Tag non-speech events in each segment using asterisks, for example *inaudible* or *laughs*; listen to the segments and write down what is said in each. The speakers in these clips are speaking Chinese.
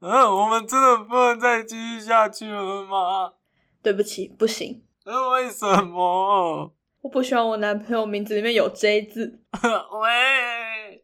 嗯，我们真的不能再继续下去了吗？对不起，不行。呃，为什么？我不希望我男朋友名字里面有 J 字。*laughs* 喂。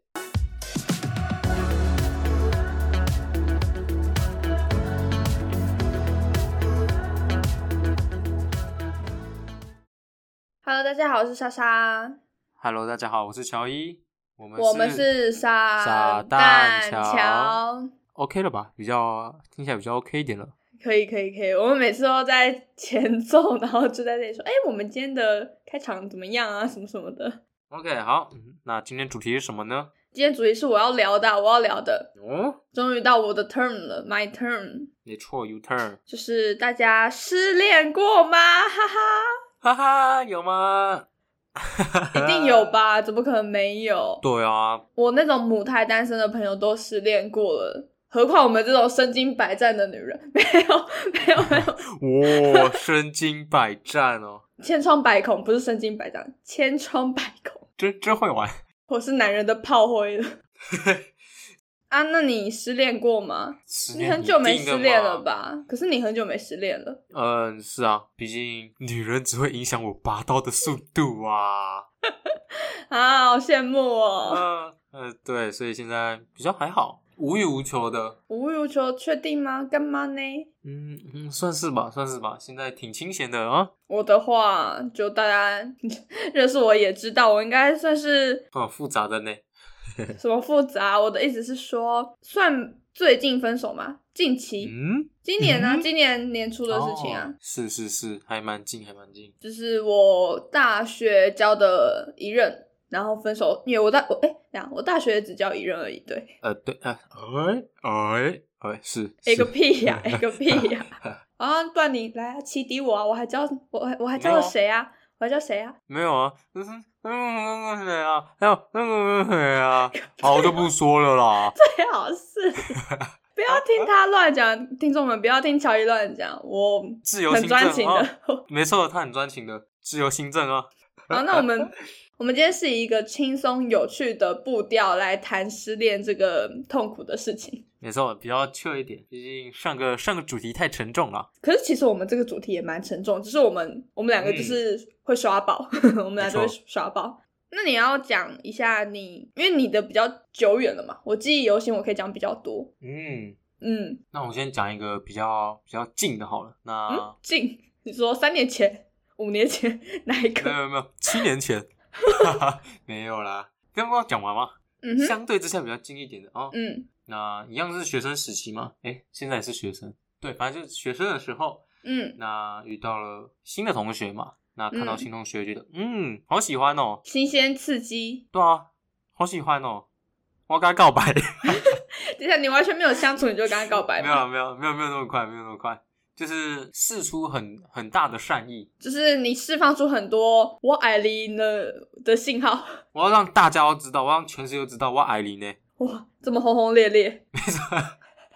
Hello，大家好，我是莎莎。Hello，大家好，我是乔伊。我们我们是傻傻蛋蛋桥 OK 了吧？比较听起来比较 OK 一点了。可以可以可以，我们每次都在 *laughs* 前奏，然后就在这里说，哎、我们今天的开场怎么样啊？什么什么的。OK，好，嗯那今天主题是什么呢？今天主题是我要聊的啊，我要聊的，哦，终于到我的 turn 了，my turn，没错，you turn，就是大家失恋过吗？哈哈，哈哈，有吗？一定有吧？怎么可能没有？*laughs* 对啊，我那种母胎单身的朋友都失恋过了，何况我们这种身经百战的女人，*laughs* 没有，没有，没有，哇，身经百战哦，千疮百孔，不是身经百战，千疮百孔。真真会玩。我是男人的炮灰了 *laughs* 啊！那你失恋过吗？你很久没失恋了？吧？可是你很久没失恋了，嗯，是啊，毕竟女人只会影响我拔刀的速度啊。*laughs* 啊，好羡慕哦！嗯呃，对，所以现在比较还好，无欲无求的。无欲无求，确定吗？干嘛呢？嗯嗯，算是吧，算是吧。现在挺清闲的啊。我的话，就大家认识我也知道，我应该算是哦，复杂的呢。*laughs* 什么复杂？我的意思是说，算最近分手吗？近期，嗯，今年呢、嗯今年年初的事情啊，哦是是是，还蛮近，还蛮近。就是我大学交的一任，然后分手，因为我大我哎，这样我大学只教一任而已，对，呃，对，呃，哎哎哎，是。哎个屁呀、哎个 *laughs* 屁呀、*laughs* 啊！不然你来啊，启迪我啊，我还交我还我还交了谁啊？我还交谁啊？没有啊，就是那个谁啊，还有那个谁啊，*laughs* 好，我就不说了啦。最好是不要听他乱讲，听众们不要听乔伊乱讲，我自由行政专情的。啊没错，他很专情的，自由新政啊。好，那我们我们今天是以一个轻松有趣的步调来谈失恋这个痛苦的事情。没错，比较 chill 一点，毕竟上个上个主题太沉重了。可是其实我们这个主题也蛮沉重，只是我们我们两个就是会刷爆，*laughs* 我们俩就会刷爆。那你要讲一下你，因为你的比较久远了嘛，我记忆犹新，我可以讲比较多。嗯，嗯那我先讲一个比较比较近的好了。那、嗯，近，你说三年前、五年前 *laughs* 哪一没个？有没有没有，七年前，*laughs* 没有啦。刚刚讲完吗？嗯，相对之下比较近一点的哦。嗯那一样是学生时期嘛？诶，现在也是学生，对，反正就是学生的时候，嗯，那遇到了新的同学嘛，那看到嗯新同学觉得，嗯，好喜欢哦，新鲜刺激。对啊，好喜欢哦，我要跟他告白。*laughs* 等一下，你完全没有相处，你就跟他告白 *laughs* 没有吗？没有没有没有那么快，没有那么快，就是释出很很大的善意，就是你释放出很多“我爱你”的的信号，*laughs* 我要让大家都知道，我要让全世界都知道我爱你呢。哇，这么轰轰烈烈。*laughs* 没错，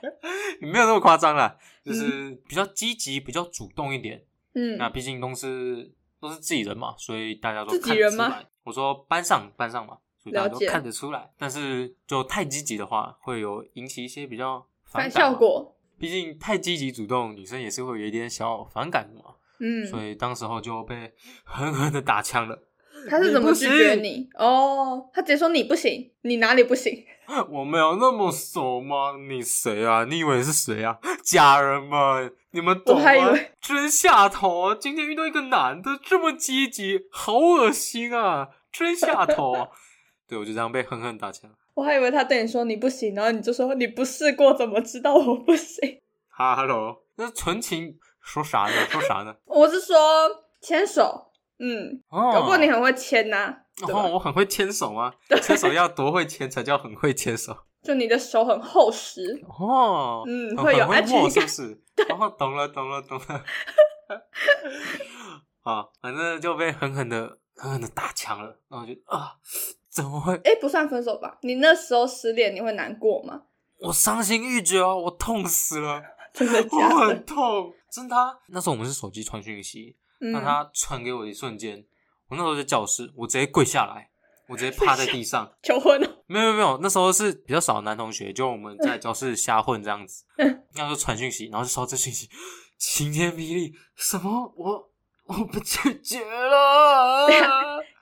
*laughs* 没有那么夸张啦，就是比较积极、比较主动一点。嗯，那毕竟都是都是自己人嘛，所以大家都自己人吗。我说班上班上嘛，所以大家都看得出来。但是就太积极的话，会有引起一些比较反。效果。毕竟太积极主动，女生也是会有一点小反感的嘛。嗯，所以当时候就被 *laughs* 狠狠的打枪了。他是怎么拒绝你你？哦，他直接说你不行，你哪里不行？*laughs* 我没有那么熟吗？你谁啊？你以为是谁啊？家人们，你们懂吗我还以为？真下头啊！今天遇到一个男的这么积极，好恶心啊！真下头啊！*laughs* 对，我就这样被狠狠打枪。我还以为他对你说你不行，然后你就说你不试过怎么知道我不行？*laughs* 哈喽，那纯情说啥呢？说啥呢？*laughs* 我是说牵手，嗯，哦，搞不好你很会牵呐、哦，我很会牵手吗？牵手要多会牵才叫很会牵手？*laughs* 就你的手很厚实，哦，很嗯会有很安全感是不是？哦，懂了，懂了，懂了。啊，反正就被狠狠的、狠狠的打枪了。然后就啊，怎么会？哎，不算分手吧？你那时候失恋，你会难过吗？我伤心欲绝啊，我痛死了，真的我假的很？痛。真的啊、那时候我们是手机传讯息，嗯那他传给我的一瞬间，我那时候在教室，我直接跪下来，我直接趴在地上。*laughs* 求婚了，没有没有没有，那时候是比较少的男同学，就我们在教室瞎混这样子。*laughs* 那时候传讯息，然后就收到这讯息，晴天霹雳，什么我 *laughs* 我被拒绝了，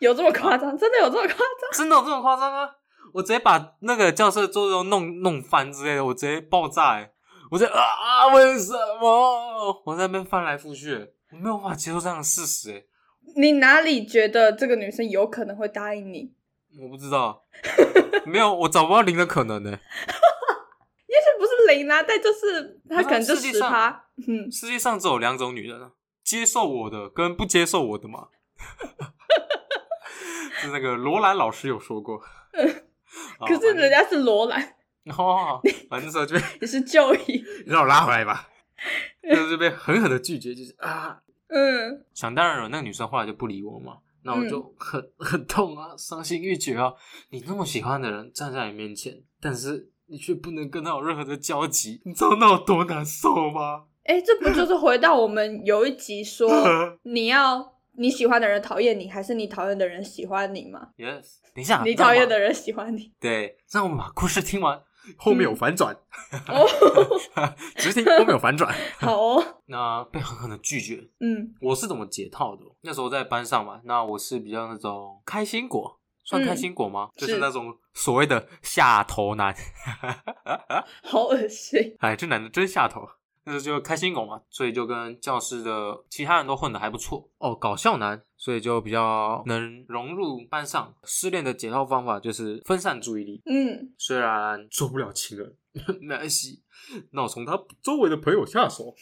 有这么夸张？真的有这么夸张？*laughs* 真的有这么夸张啊？我直接把那个教室桌子都弄弄翻之类的，我直接爆炸、欸，我直接啊，为什么？我在那边翻来覆去、欸，我没有办法接受这样的事实、欸，你哪里觉得这个女生有可能会答应你？我不知道，*laughs* 没有，我找不到零的可能呢、也许不是零啊，但就是她可能就是趴。嗯，世界上只有两种女人啊，接受我的跟不接受我的嘛。是那个罗兰老师有说过。*laughs* 嗯 *laughs* 可是人家是罗兰，哦，*laughs* 反正那时候就被你是就医。让我拉回来吧，就是被狠狠的拒绝，就是啊，嗯，想当然了，那个女生后来就不理我嘛，那我就很、很痛啊，伤心欲绝啊。你那么喜欢的人站在你面前，但是你却不能跟他有任何的交集，你知道那有多难受吗？哎、这不就是回到我们有一集说你要你喜欢的人讨厌你，还是你讨厌的人喜欢你吗？Yes，等一下，你讨厌的人人喜欢你。*laughs* 对，让我们把故事听完，后面有反转，*laughs* 哦，*laughs* 只听后面有反转。好哦，那被狠狠的拒绝，嗯我是怎么解套的？那时候在班上嘛，那我是比较那种开心果，算开心果吗？就是是那种所谓的下头男。好恶心。哎，这男的真下头。那时候就开心狗嘛，所以就跟教室的其他人都混得还不错哦。搞笑男，所以就比较能融入班上。失恋的解套方法就是分散注意力，嗯，虽然做不了情人，没关系，那我从他周围的朋友下手。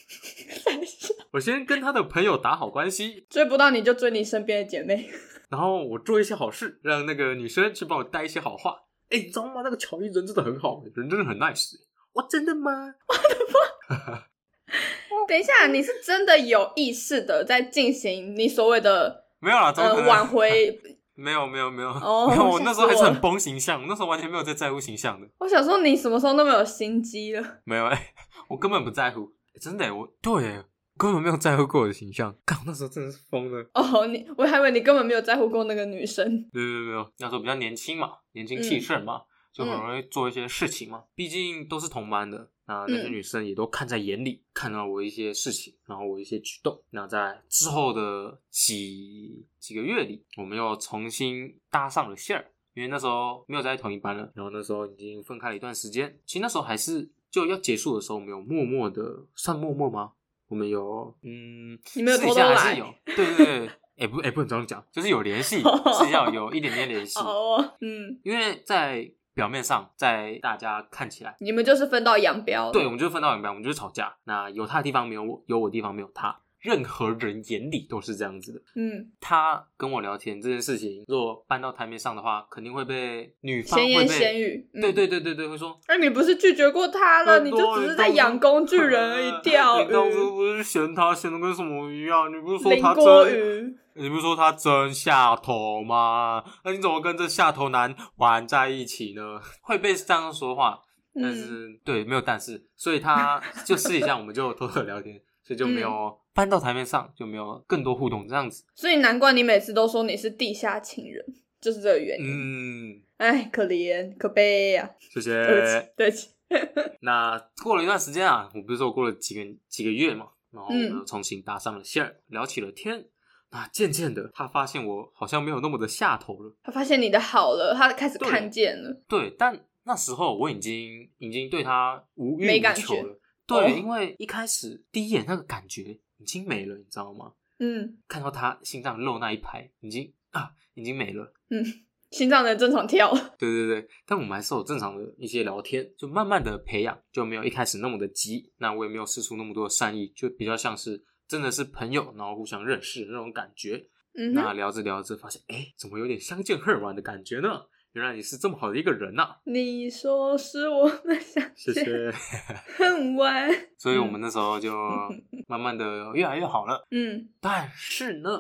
*laughs* 我先跟他的朋友打好关系，追不到你就追你身边的姐妹。*laughs* 然后我做一些好事，让那个女生去帮我带一些好话。哎、你知道吗？那个乔伊人真的很好，人真的很 nice。哇，真的吗？*laughs* *laughs* 等一下，你是真的有意识的在进行你所谓的没有啦，怎么挽回？*laughs* 没有没有没有，哦没有，我那时候还是很崩形象，那时候完全没有在在乎形象的，我想说你什么时候那么有心机了？没有哎、我根本不在乎，欸真的、欸，我对、欸，根本没有在乎过我的形象，干，我那时候真的是疯了。哦，你我还以为你根本没有在乎过那个女生。没有没有没有，那时候比较年轻嘛，年轻气盛嘛，就很容易做一些事情嘛。毕竟都是同班的，那那些嗯女生也都看在眼里，看到我一些事情，然后我一些举动。那在之后的几几个月里，我们又重新搭上了线儿，因为那时候没有在同一班了，然后那时候已经分开了一段时间。其实那时候还是就要结束的时候，我们有默默的，算默默吗？我们有，嗯，你们有私底偷偷来下还是有，对对对，哎、不，哎、不能这样讲，就是有联系，*laughs* 是要有一点点联系，哦，嗯，因为在表面上，在大家看起来，你们就是分道扬镳。对，我们就分道扬镳，我们就是吵架。那有他的地方没有我，有我的地方没有他，任何人眼里都是这样子的。嗯，他跟我聊天这件事情，如果搬到台面上的话，肯定会被女方会闲言闲被，语。嗯对对对对对，会说哎你不是拒绝过他了？你就只是在养工具人而已，钓你当初、不是嫌他嫌的跟什么一样？你不是说他真，你不是说他真下头吗？那你怎么跟这下头男玩在一起呢？会被这样说话，但嗯，是、对，没有但是，所以他就私底下我们就偷偷聊天，就没嗯有搬到台面上，就没有更多互动这样子。所以难怪你每次都说你是地下情人，就是这个原因。嗯，哎，可怜可悲呀、谢对不起谢。，对不起。*laughs* 那过了一段时间啊，我不是说过了几个几个月嘛，然后重新搭上了线儿，聊起了天。那渐渐的，他发现我好像没有那么的下头了。他发现你的好了，他开始看见了。对，但那时候我已经已经对他无欲无求了。对，哦因为一开始第一眼那个感觉已经没了，你知道吗？嗯看到他心脏漏那一排，已经啊，已经没了。嗯，心脏能正常跳。*laughs* 对对对，但我们还是有正常的一些聊天，就慢慢的培养，就没有一开始那么的急。那我也没有试出那么多的善意，就比较像是真的是朋友，然后互相认识的那种感觉。嗯，那聊着聊着，发现哎，怎么有点相见恨晚的感觉呢？原来你是这么好的一个人呐、你说是我们相见谢谢。*laughs* 恨晚。所以我们那时候就 *laughs* 慢慢的越来越好了。嗯，但是呢，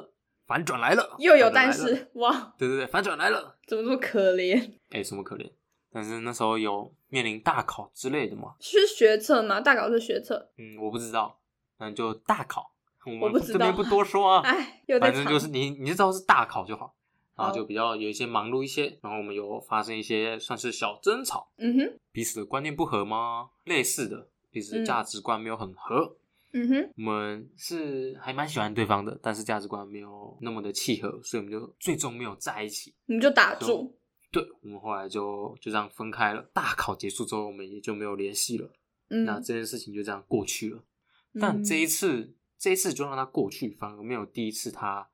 反转来了，又有但是，哇，对对对，反转来了。怎么这么可怜？哎，什么可怜？但是那时候有面临大考之类的吗，是学测吗？大考是学测。嗯，我不知道，那就大考，我们这边不多说啊。哎，反正就是你，你就知道是大考就好。然后就比较有一些忙碌一些，然后我们有发生一些算是小争吵，嗯哼，彼此的观念不合吗？类似的，彼此的价值观没有很合。嗯哼，我们是还蛮喜欢对方的，但是价值观没有那么的契合，所以我们就最终没有在一起。你们就打住。对，我们后来就就这样分开了。大考结束之后，我们也就没有联系了。嗯，那这件事情就这样过去了。但这一次，这一次就让它过去，反而没有第一次他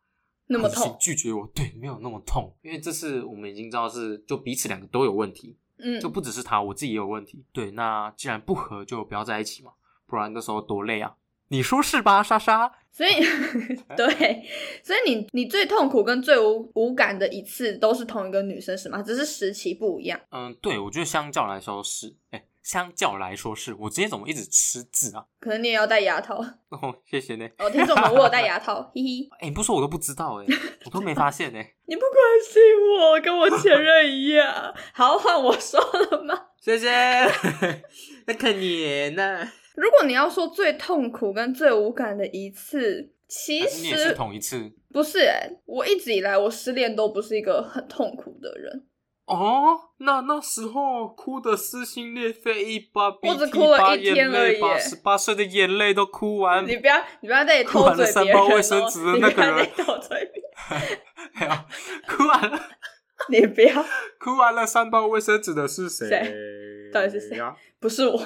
那么痛拒绝我。对，没有那么痛，因为这次我们已经知道是就彼此两个都有问题，嗯，就不只是他，我自己也有问题。对，那既然不合，就不要在一起嘛，不然那时候多累啊。你说是吧，莎莎？所以，*laughs* 对，所以你你最痛苦跟最无无感的一次都是同一个女生是吗？只是时期不一样。嗯，对，我觉得相较来说是，哎，相较来说是我今天怎么一直吃字啊？*laughs* 可能你也要戴牙套哦，谢谢呢。哦，听众们，我有戴牙套，*laughs* 嘿嘿。哎，你不说我都不知道，哎，我都没发现呢。*laughs* 你不关心我，跟我前任一样。好，换我说了吗？谢谢。那看你呢？如果你要说最痛苦跟最无感的一次，其实你也是同一次，不是哎，我一直以来我失恋都不是一个很痛苦的人。哦，那那时候哭的撕心裂肺，一把鼻涕了一天而已，把十八岁的眼泪都哭完。你不要，你不要在偷嘴别人哦！*laughs* 你不要在偷嘴别人。*laughs* 哭完了，*laughs* 你不要哭完了，三包卫生纸的是谁？到底是谁？不是我。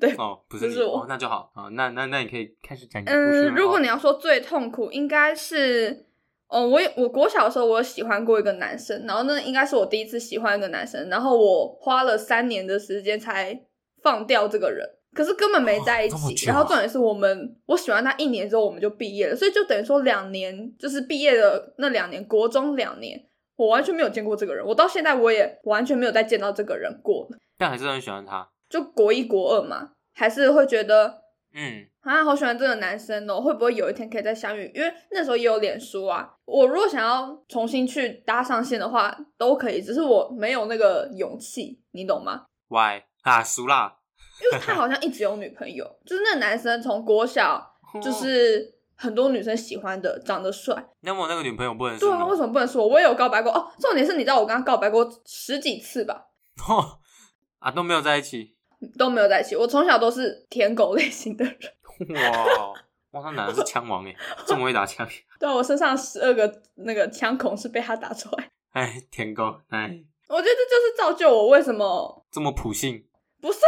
对哦，不是是我，那就好啊。那那那你可以开始讲嗯，如果你要说最痛苦，应该是哦，我我国小的时候我有喜欢过一个男生，然后那应该是我第一次喜欢一个男生，然后我花了三年的时间才放掉这个人，可是根本没在一起。然后重点是我们我喜欢他一年之后我们就毕业了，所以就等于说两年就是毕业的那两年，国中两年，我完全没有见过这个人，我到现在我也完全没有再见到这个人过。但还是很喜欢他。就国一国二嘛，还是会觉得，嗯，啊，好喜欢这个男生哦，会不会有一天可以再相遇？因为那时候也有脸书啊，我如果想要重新去搭上线的话，都可以，只是我没有那个勇气，你懂吗？Why 啊，输啦，因为他好像一直有女朋友，就是那个男生从国小就是很多女生喜欢的，长得帅。那我那个女朋友不能对啊？为什么不能说？我也有告白过哦。重点是你知道我跟他告白过十几次吧？哦啊，都没有在一起。都没有在一起。我从小都是舔狗类型的人。哇哇，他男的是枪王哎，这么会打枪。*laughs* 对啊，我身上十二个那个枪孔是被他打出来。哎，舔狗哎。我觉得这就是造就我为什么这么普信。不是，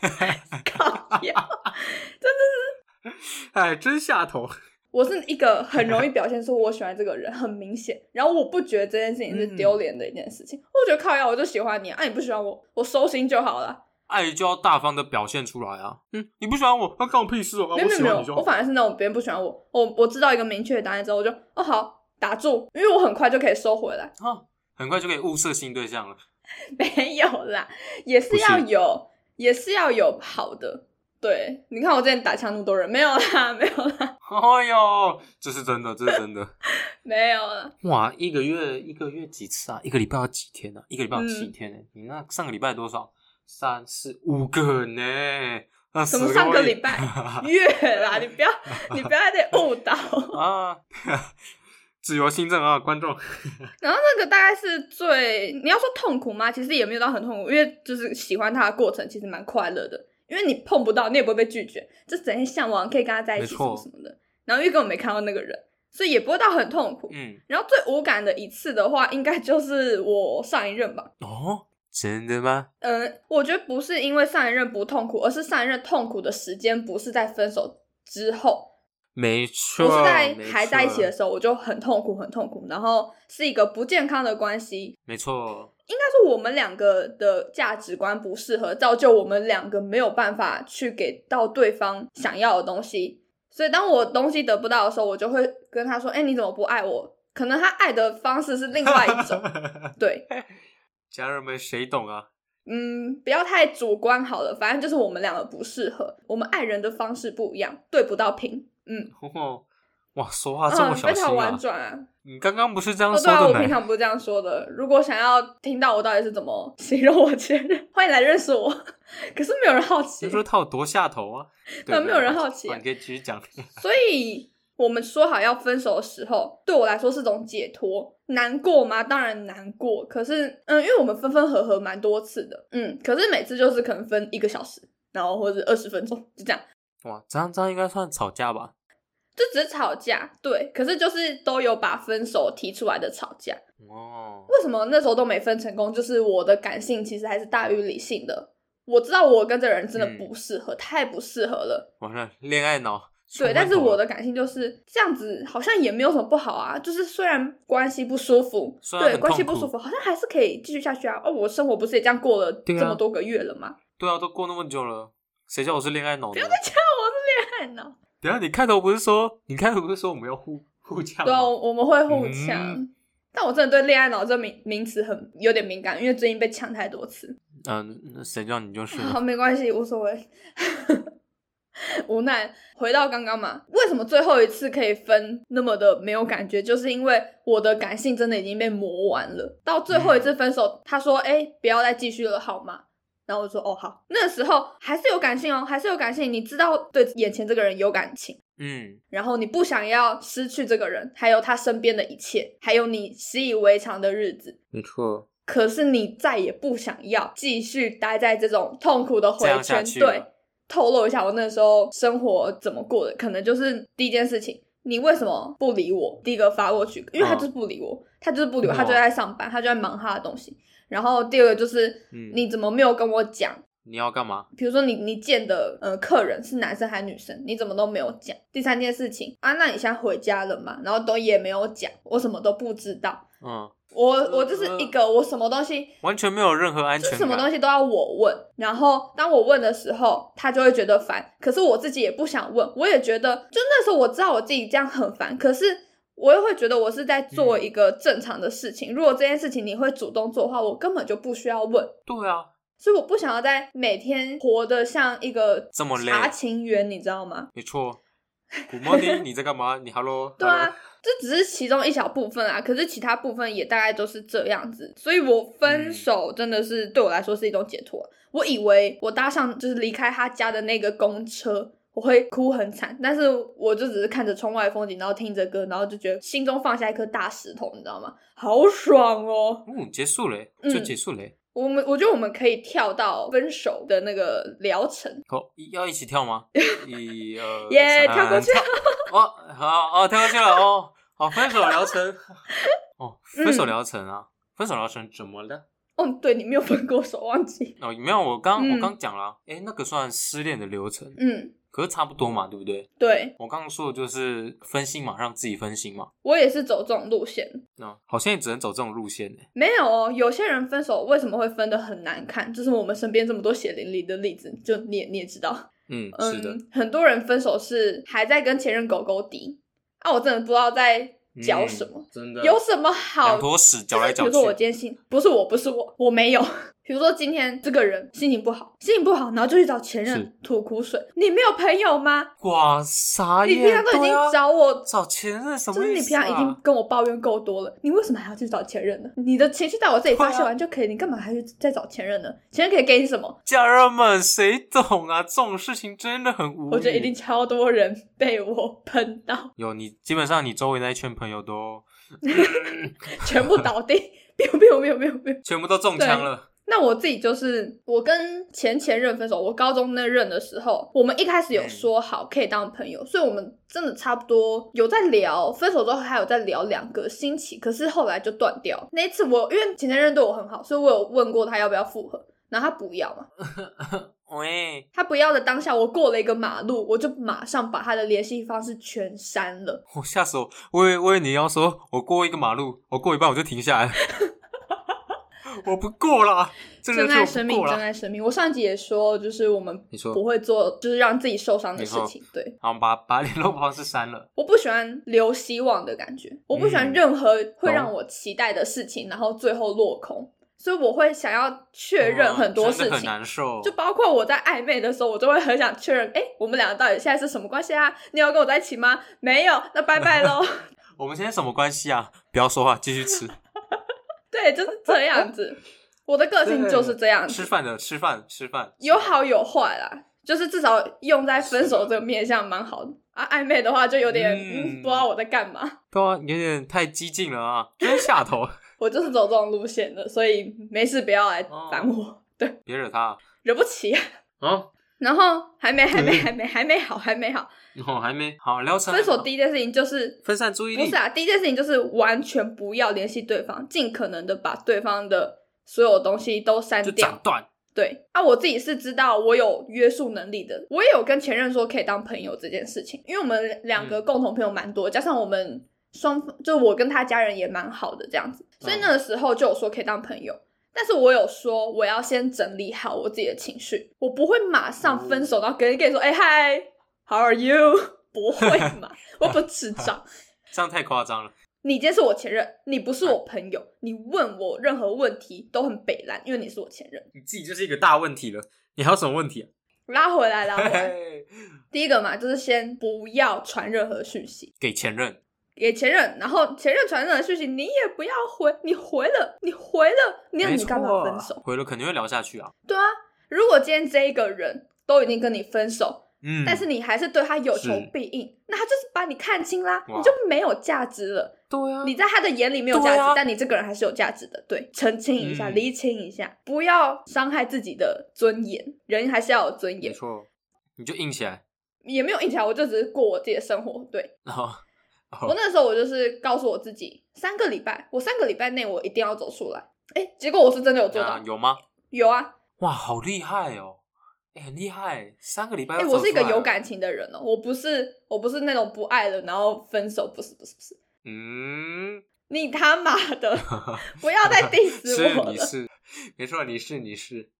*laughs* 靠呀，*laughs* 真的是，哎，真下头。我是一个很容易表现出我喜欢这个人，很明显。然后我不觉得这件事情是丢脸的一件事情。我觉得靠呀，我就喜欢你，啊，你不喜欢我，我收心就好了。爱就要大方的表现出来啊！嗯，你不喜欢我，那关我屁事哦！没有没有，我反而是那种别人不喜欢我，我我知道一个明确的答案之后，我就哦好打住，因为我很快就可以收回来啊，很快就可以物色新对象了。*laughs* 没有啦，也是要有，也是要有好的。对，你看我之前打枪那么多人，没有啦，没有啦。*laughs* 哎呦，这是真的，这是真的，*laughs* 没有了。哇，一个月一个月几次啊？一个礼拜要几天呢？一个礼拜有七天呢？你那上个礼拜多少？三四五个呢？什么上个礼拜 *laughs* 月啦？你不要，你不要在误导啊！*laughs* 自由新政啊，观众。*laughs* 然后那个大概是最你要说痛苦吗？其实也没有到很痛苦，因为就是喜欢他的过程其实蛮快乐的，因为你碰不到，你也不会被拒绝，就整天向往可以跟他在一起什么什么的。然后因为根本没看到那个人，所以也不会到很痛苦。嗯。然后最无感的一次的话，应该就是我上一任吧。哦。真的吗？嗯，我觉得不是因为上一任不痛苦，而是上一任痛苦的时间不是在分手之后，没错，不是在还在一起的时候，我就很痛苦，很痛苦，然后是一个不健康的关系，没错，应该说我们两个的价值观不适合，造就我们两个没有办法去给到对方想要的东西，所以当我东西得不到的时候，我就会跟他说：“哎，你怎么不爱我？”可能他爱的方式是另外一种，*laughs* 对。家人们谁懂啊？嗯，不要太主观好了，反正就是我们两个不适合，我们爱人的方式不一样，对不到频。嗯，*laughs* 哇，说话这么小心啊！非常婉转啊！你刚刚不是这样说的吗？我平常不是这样说的。如果想要听到我到底是怎么 *laughs* 形容我前任，欢迎来认识我。*laughs* 可是没有人好奇，你说他有多下头啊？对，没有人好奇。你可以继续讲。所以我们说好要分手的时候，对我来说是种解脱。难过吗？当然难过。可是，嗯，因为我们分分合合蛮多次的，嗯，可是每次就是可能分一个小时，然后或者二十分钟，就这样。哇，这样这样应该算吵架吧？就只是吵架，对。可是就是都有把分手提出来的吵架。哦，为什么那时候都没分成功？就是我的感性其实还是大于理性的。我知道我跟这个人真的不适合，太不适合了。完了，恋爱脑。对，但是我的感性就是这样子，好像也没有什么不好啊。就是虽然关系不舒服，对，关系不舒服，好像还是可以继续下去啊。哦，我生活不是也这样过了这么多个月了吗？对啊，都过那么久了，谁叫我是恋爱脑？不要再叫我是恋爱脑。等下你开头不是说，你开头不是说我们要互互呛？对啊，我们会互呛。但我真的对恋爱脑这名名词很有点敏感，因为最近被抢太多次。嗯，那谁叫你就是？好，没关系，无所谓。*laughs* 无奈，回到刚刚嘛，为什么最后一次可以分那么的没有感觉？就是因为我的感性真的已经被磨完了。到最后一次分手，他说：“哎，不要再继续了，好吗？”然后我说：“哦，好。”那时候还是有感性哦，还是有感性。你知道，对眼前这个人有感情，嗯，然后你不想要失去这个人，还有他身边的一切，还有你习以为常的日子，没错。可是你再也不想要继续待在这种痛苦的回圈，对。透露一下我那时候生活怎么过的，可能就是第一件事情，你为什么不理我？第一个发过去，因为他就是不理我，他就是不理我，他就在上班，他就在忙他的东西。然后第二个就是，你怎么没有跟我讲？你要干嘛？比如说你你见的呃客人是男生还是女生？你怎么都没有讲？第三件事情啊，那你现在回家了吗？然后都也没有讲，我什么都不知道。嗯。我我就是一个我什么东西完全没有任何安全感，什么东西都要我问，然后当我问的时候，他就会觉得烦。可是我自己也不想问，我也觉得，就那时候我知道我自己这样很烦，可是我又会觉得我是在做一个正常的事情。如果这件事情你会主动做的话，我根本就不需要问。对啊，所以我不想要在每天活得像一个这么查情员，你知道吗？没错。*laughs* Good morning，你在干嘛？你 Hello？*laughs* 对啊，这只是其中一小部分啊，可是其他部分也大概都是这样子，所以我分手真的是对我来说是一种解脱。我以为我搭上就是离开他家的那个公车，我会哭很惨，但是我就只是看着窗外风景，然后听着歌，然后就觉得心中放下一颗大石头，你知道吗？好爽哦！嗯，结束了，就结束嘞。我们我觉得我们可以跳到分手的那个疗程。*laughs* 好，要一起跳吗？*laughs* 一、二、*laughs* 耶，跳过去。哦，好，哦，跳过去了。哦，好，分手疗程。哦，分手疗程啊，分手疗程怎么了？哦，对你没有分过手，忘记。哦，没有，我刚我刚讲了，哎，那个算失恋的流程。嗯。可是差不多嘛，对不对？对，我刚刚说的就是分心嘛，让自己分心嘛。我也是走这种路线。那好像也只能走这种路线呢。没有哦，有些人分手为什么会分的很难看？就是我们身边这么多血淋淋的例子，就你也你也知道。嗯，是的。很多人分手是还在跟前任狗狗敌啊！我真的不知道在嚼什么，真的有什么好？两坨屎嚼来嚼去。比如说我今天心不是我，不是我，我没有。比如说今天这个人心情不好，心情不好，然后就去找前任吐苦水。你没有朋友吗？哇塞！你平常都已经找我找前任什么就是你平常已经跟我抱怨够多了，你为什么还要去找前任呢？你的情绪在我这里发泄完就可以，你干嘛还去再找前任呢？前任可以给你什么？家人们，谁懂啊？这种事情真的很无。我觉得一定超多人被我喷到。有你，基本上你周围那一圈朋友都 *laughs* *laughs* 全部倒地，*laughs* 没有没有没有没有没有，全部都中枪了。那我自己就是我跟前前任分手，我高中那任的时候，我们一开始有说好可以当朋友，所以我们真的差不多有在聊。分手之后还有在聊两个星期，可是后来就断掉。那一次我因为前前任对我很好，所以我有问过他要不要复合，然后他不要嘛。*laughs* 喂，他不要的当下，我过了一个马路，我就马上把他的联系方式全删了。我吓死我！我以为我以为你要说我过一个马路，我过一半我就停下来了。我不过了，真爱生命，真爱生命。我上集也说，就是我们不会做，就是让自己受伤的事情。对，好，把把联络方式删了。我不喜欢留希望的感觉，我不喜欢任何会让我期待的事情，然后最后落空。所以我会想要确认很多事情，很难受。就包括我在暧昧的时候，我就会很想确认，哎，我们两个到底现在是什么关系啊？你要跟我在一起吗？没有，那拜拜喽。*laughs* 我们现在什么关系啊？不要说话，继续吃。*laughs* 对，就是这样子。我的个性就是这样。吃饭的吃饭吃饭，有好有坏啦。就是至少用在分手这个面向蛮好的啊。暧昧的话就有点不知道我在干嘛。对啊，有点太激进了啊，有点下头。*laughs* 我就是走这种路线的，所以没事不要来烦我，对，别惹他惹不起啊。*laughs* 啊！然后还没还没还没还没好还没好，哦，还没好聊成分手第一件事情就是分散注意力，不是啊，第一件事情就是完全不要联系对方，尽可能的把对方的所有东西都删掉斩。断。对啊，我自己是知道我有约束能力的，我也有跟前任说可以当朋友这件事情，因为我们两个嗯共同朋友蛮多，加上我们双就我跟他家人也蛮好的这样子，所以嗯那个时候就有说可以当朋友。但是我有说我要先整理好我自己的情绪，我不会马上分手，然后跟跟你说，哎嗨，How are you？*laughs* 不会嘛，*laughs* 我不智障。*laughs* 这样太夸张了。你今天是我前任，你不是我朋友，你问我任何问题都很北蓝，因为你是我前任。你自己就是一个大问题了，你还有什么问题啊？拉回来，拉回来。第一个嘛，就是先不要传任何讯息给前任，给前任，然后前任传任何讯息你也不要回，你回了，你回了，那你干嘛分手？回了肯定会聊下去啊。对啊，如果今天这一个人都已经跟你分手，嗯，但是你还是对他有求必应，那他就是把你看清啦，你就没有价值了。对啊，你在他的眼里没有价值，啊但你这个人还是有价值的。对，澄清一下，嗯厘清一下，不要伤害自己的尊严，人还是要有尊严。没错，你就硬起来，也没有硬起来，我就只是过我自己的生活。对然后我那时候，我就是告诉我自己，三个礼拜，我三个礼拜内我一定要走出来。哎，结果我是真的有做到，啊有吗？有啊。哇，好厉害哦！哎，很厉害，三个礼拜哎，就我是一个有感情的人哦，我不是我不是那种不爱了然后分手，不是不是不是。嗯，你他妈的 *laughs* 不要再 diss 我了，你是，没错，你是你是，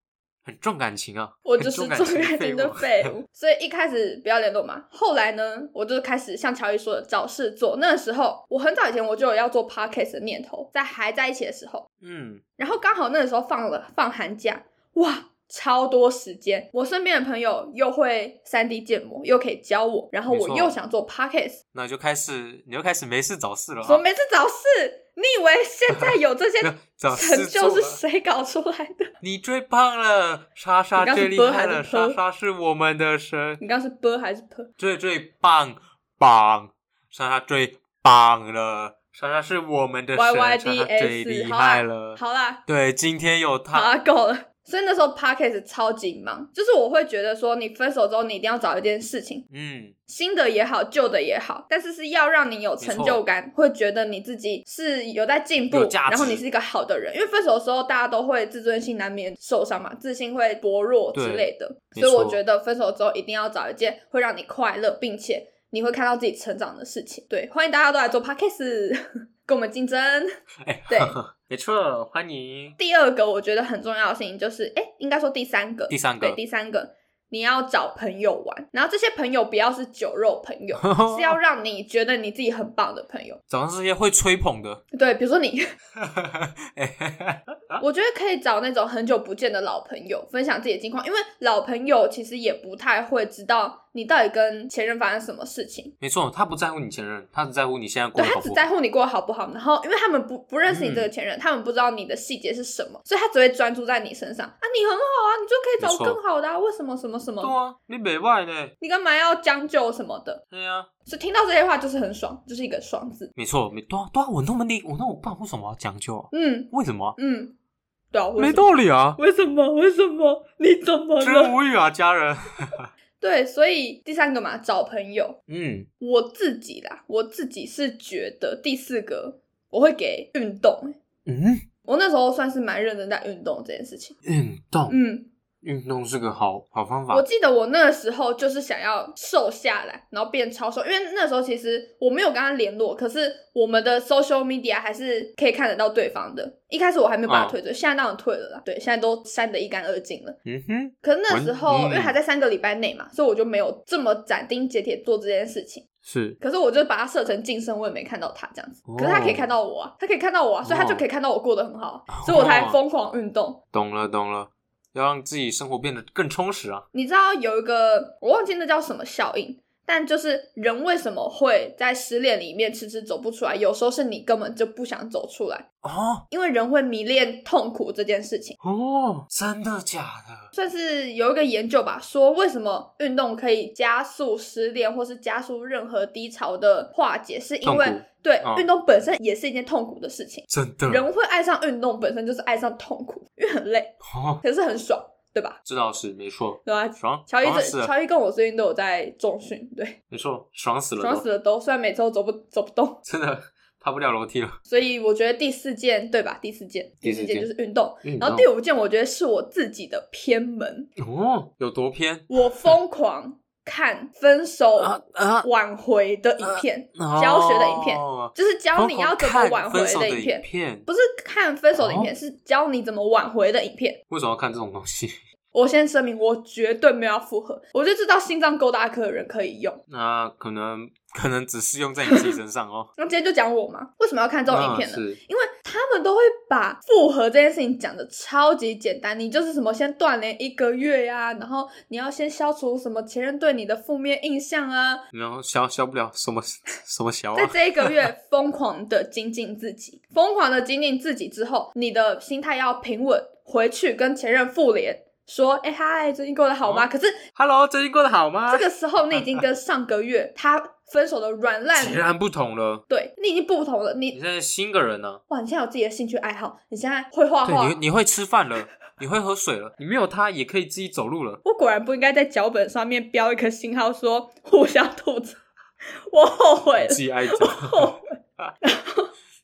很重感情啊，我就是重重感感情的物废物。*laughs* 所以一开始不要联络嘛，后来呢，我就开始像乔伊说的找事做。那个时候我很早以前我就有要做 podcast 的念头，在还在一起的时候，嗯，然后刚好那个时候放了放寒假，哇，超多时间。我身边的朋友又会三 D 建模，又可以教我，然后我又想做 podcast，那就开始，你就开始没事找事了啊，说没事找事，你以为现在有这些 *laughs* 成就是谁搞出来的？*laughs* 你最棒了，莎莎最厉害了？莎莎是我们的神，你刚刚是波还是泼最最棒棒，莎莎最棒了，莎莎是我们的神莎最厉好啦害了。好啦，对，今天有好他，啦，够了。所以那时候 podcast 超级忙，就是我会觉得说，你分手之后，你一定要找一件事情，嗯，新的也好，旧的也好，但是是要让你有成就感，会觉得你自己是有在进步然后你是一个好的人。因为分手的时候，大家都会自尊心难免受伤嘛，自信会薄弱之类的。所以我觉得分手之后一定要找一件会让你快乐，并且你会看到自己成长的事情。对，欢迎大家都来做 podcast，跟我们竞争。哎，对 *laughs* 没错，欢迎。第二个我觉得很重要的事情就是，哎，应该说第三个，第三个对，第三个，你要找朋友玩，然后这些朋友不要是酒肉朋友，*laughs* 是要让你觉得你自己很棒的朋友。找上这些会吹捧的，对，比如说你，*laughs* 哎我觉得可以找那种很久不见的老朋友分享自己的近况，因为老朋友其实也不太会知道你到底跟前任发生什么事情。没错，他不在乎你前任，他只在乎你现在过对他得好不好。只在乎你过得好不好，然后因为他们不不认识你这个前任，他们不知道你的细节是什么，所以他只会专注在你身上啊，你很好啊，你就可以找更好的啊，为什么什么什么？对啊，你北外呢？你干嘛要将就什么的？对啊，所以听到这些话就是很爽，就是一个爽字。没错，没对啊，对啊，我那么厉，我那我不然为什么要将就啊？嗯为什么啊？嗯，对啊，没道理啊，为什么？为什么？你怎么真了？无语啊，家人。*laughs* 对，所以第三个嘛，找朋友。嗯，我自己啦，我自己是觉得第四个我会给运动、欸。嗯，我那时候算是蛮认真在运动这件事情。运动，嗯，运动是个好好方法我。记得我那个时候就是想要瘦下来，然后变超瘦，因为那时候其实我没有跟他联络，可是我们的 social media 还是可以看得到对方的。一开始我还没有把他哦退追，现在当然退了啦。对，现在都删得一干二净了。嗯哼，可是那时候、嗯因为还在三个礼拜内嘛，所以我就没有这么斩钉截铁做这件事情。是可是我就把它设成晋升，我也没看到他这样子。哦可是他可以看到我啊，他可以看到我啊，所以他就哦可以看到我过得很好，所以我才疯狂运动。懂了懂了，要让自己生活变得更充实啊。你知道有一个我忘记那叫什么效应，但就是人为什么会在失恋里面迟迟走不出来？有时候是你根本就不想走出来，哦因为人会迷恋痛苦这件事情。哦，真的假的？算是有一个研究吧，说为什么运动可以加速失恋，或是加速任何低潮的化解，是因为对哦运动本身也是一件痛苦的事情。真的人会爱上运动本身就是爱上痛苦，因为很累，哦，可是很爽，对吧？这倒是没错，对吧？爽，乔伊这乔伊跟我最近都有在重训，对，没错，爽死了，爽死了都，虽然每次都走不走不动，真的爬不了楼梯了。*laughs* 所以我觉得第四件对吧？第四件，第四件第四件就是运动，运动然后第五件我觉得是我自己的偏门，哦，有多偏我疯狂看分手！挽回的影片，哦教学的影片就是教你要怎么挽回的影片，片，不是看分手的影片，哦是教你怎么挽回的影片。为什么要看这种东西？我先声明，我绝对没有要复合，我就知道心脏够大颗的人可以用。那可能可能只适用在你自己身上哦。*laughs* 那今天就讲我嘛，为什么要看这种影片呢？因为他们都会把复合这件事情讲的超级简单，你就是什么先断联一个月呀、然后你要先消除什么前任对你的负面印象啊，然后消消不了什么 *laughs* 什么消在啊？这一个月疯狂的精进自己，疯狂的精进自己之后，你的心态要平稳，回去跟前任复联，说，哎、嗨，最近过得好吗？哦可是 Hello，最近过得好吗？这个时候你已经跟上个月 *laughs* 他分手的软烂，截然不同了。对你已经不同了，你你现在新个人呢、哇，你现在有自己的兴趣爱好，你现在会画，画你，你会吃饭了，你会喝水了，你没有他也可以自己走路了。我果然不应该在脚本上面标一个星号说互相吐槽，我后悔了自。己爱讲。后悔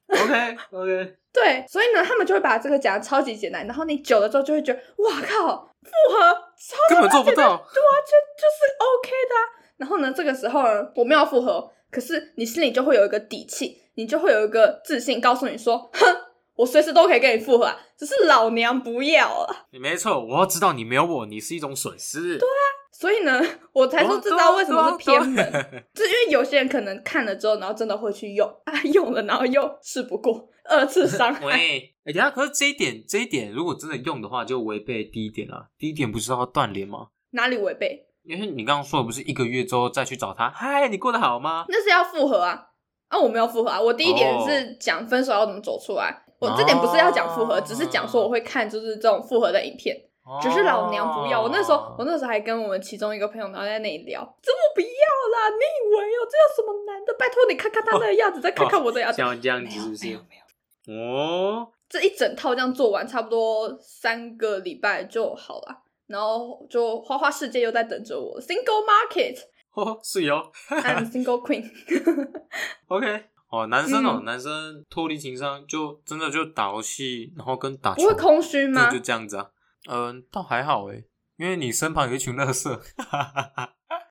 OK *laughs* *laughs* OK，对，所以呢，他们就会把这个讲的超级简单，然后你久了之后就会觉得，哇靠，复合超根本做不到。对啊，就就是 OK 的、啊。然后呢，这个时候呢，我们要复合，可是你心里就会有一个底气，你就会有一个自信，告诉你说，哼，我随时都可以跟你复合啊，只是老娘不要啊。没错，我要知道你没有我，你是一种损失。对所以呢，我才说哦这知道为什么是偏门，门。就是因为有些人可能看了之后，然后真的会去用，啊，用了然后又试不过，二次伤害。*laughs* 喂，哎、等下，可是这一点，这一点如果真的用的话，就违背第一点了。第一点不是要断联吗？哪里违背？因为你刚刚说的不是一个月之后再去找他，嗨，你过得好吗？那是要复合啊！啊，我没有复合啊。我第一点哦是讲分手要怎么走出来，我这点不是要讲复合，哦只是讲说我会看就是这种复合的影片。只是老娘不要，我那时候我那时候还跟我们其中一个朋友然后在那里聊，怎么不要啦！你以为哦，这有什么难的？拜托你看看他那个样子，再看看我的样子，像这样子是不是没有？没有，哦，这一整套这样做完，差不多三个礼拜就好了。然后就花花世界又在等着我，Single Market，I'm 哦，，I'm。Single *laughs* Queen。*laughs* OK，哦，男生哦，嗯男生脱离情商就真的就打游戏，然后跟打球，不会空虚吗？就这样子啊。嗯、倒还好诶，因为你身旁有一群乐色。